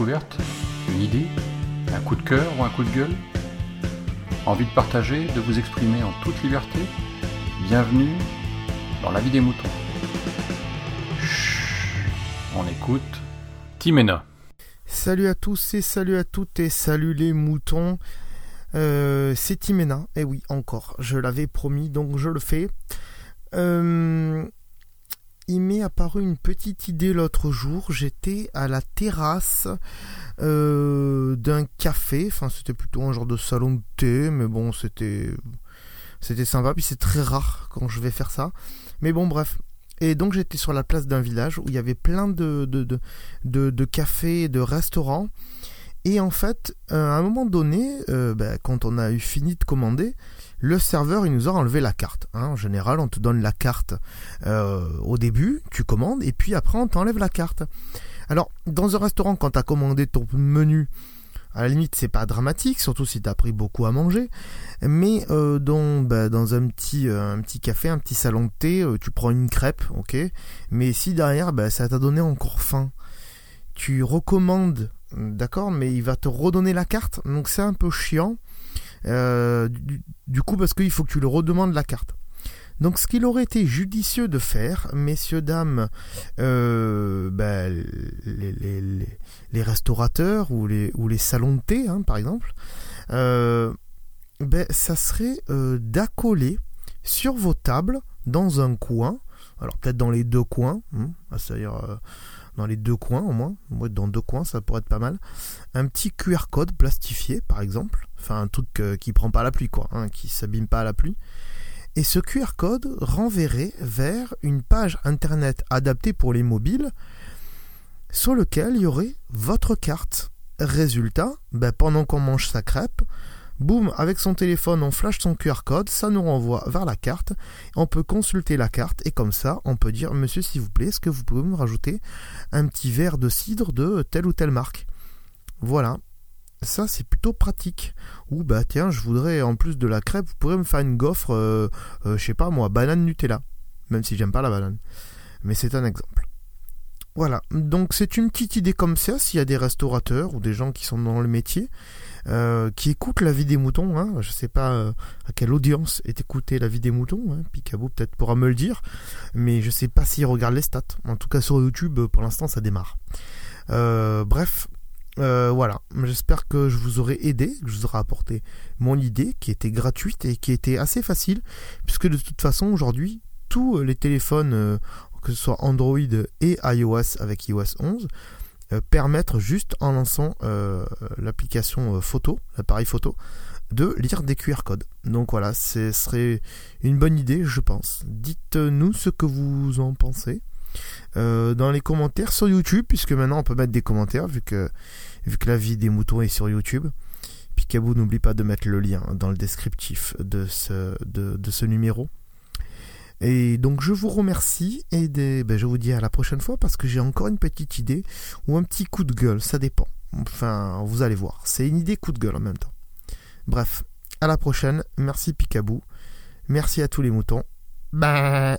Une idée Un coup de cœur ou un coup de gueule Envie de partager, de vous exprimer en toute liberté Bienvenue dans la vie des moutons. On écoute Timena. Salut à tous et salut à toutes et salut les moutons. Euh, c'est Timena, et eh oui, encore, je l'avais promis, donc je le fais. Euh, il m'est apparu une petite idée l'autre jour. J'étais à la terrasse euh, d'un café. Enfin, c'était plutôt un genre de salon de thé, mais bon, c'était c'était sympa. Puis c'est très rare quand je vais faire ça. Mais bon, bref. Et donc j'étais sur la place d'un village où il y avait plein de, de, de, de, cafés et de restaurants. Et en fait, euh, à un moment donné, euh, ben, quand on a eu fini de commander, le serveur il nous a enlevé la carte. Hein. En général, on te donne la carte euh, au début, tu commandes, et puis après on t'enlève la carte. Alors, dans un restaurant, quand tu as commandé ton menu, à la limite, c'est pas dramatique, surtout si tu as pris beaucoup à manger. Mais bah, dans un petit, petit café, un petit salon de thé, tu prends une crêpe, ok Mais si derrière, bah, ça t'a donné encore faim, tu recommandes, d'accord Mais il va te redonner la carte, donc c'est un peu chiant. Euh, du, coup, parce qu'il faut que tu le redemandes la carte. Donc, ce qu'il aurait été judicieux de faire, messieurs, dames, euh, ben, les, restaurateurs ou les, salons de thé, hein, par exemple, euh, ben, ça serait d'accoler sur vos tables, dans un coin, alors peut-être dans les deux coins, hein, c'est-à-dire dans les deux coins au moins, dans deux coins ça pourrait être pas mal, un petit QR code plastifié par exemple, enfin un truc euh, qui prend pas la pluie quoi, hein, qui s'abîme pas à la pluie, et ce QR code renverrait vers une page internet adaptée pour les mobiles sur lequel il y aurait votre carte. Résultat, ben, pendant qu'on mange sa crêpe, Boum, avec son téléphone, on flash son QR code, ça nous renvoie vers la carte. On peut consulter la carte et comme ça, on peut dire Monsieur, s'il vous plaît, est-ce que vous pouvez me rajouter un petit verre de cidre de telle ou telle marque? Voilà. Ça, c'est plutôt pratique. Ou bah tiens, je voudrais en plus de la crêpe, vous pourrez me faire une gaufre, euh, euh, je sais pas moi, banane Nutella. Même si j'aime pas la banane. Mais c'est un exemple. Voilà, donc c'est une petite idée comme ça, s'il y a des restaurateurs ou des gens qui sont dans le métier, euh, qui écoutent la vie des moutons. Hein. Je ne sais pas euh, à quelle audience est écoutée la vie des moutons. Hein. Picabo peut-être pourra me le dire. Mais je ne sais pas s'il regarde les stats. En tout cas sur YouTube, pour l'instant, ça démarre. Euh, bref, voilà. J'espère que je vous aurai aidé, que je vous aurai apporté mon idée qui était gratuite et qui était assez facile. Puisque de toute façon, aujourd'hui, tous les téléphones, que ce soit Android et iOS avec iOS 11, euh, permettre juste en lançant euh, l'application euh, photo, l'appareil photo, de lire des QR codes. Donc voilà, ce serait une bonne idée, je pense. Dites-nous ce que vous en pensez dans les commentaires sur YouTube, puisque maintenant on peut mettre des commentaires vu que, la vie des moutons est sur YouTube. Picaboo, n'oublie pas de mettre le lien dans le descriptif de ce numéro. Et donc je vous remercie et ben, je vous dis à la prochaine fois parce que j'ai encore une petite idée ou un petit coup de gueule, ça dépend. Enfin, vous allez voir, c'est une idée coup de gueule en même temps. Bref, à la prochaine, merci Picabou, merci à tous les moutons. Bah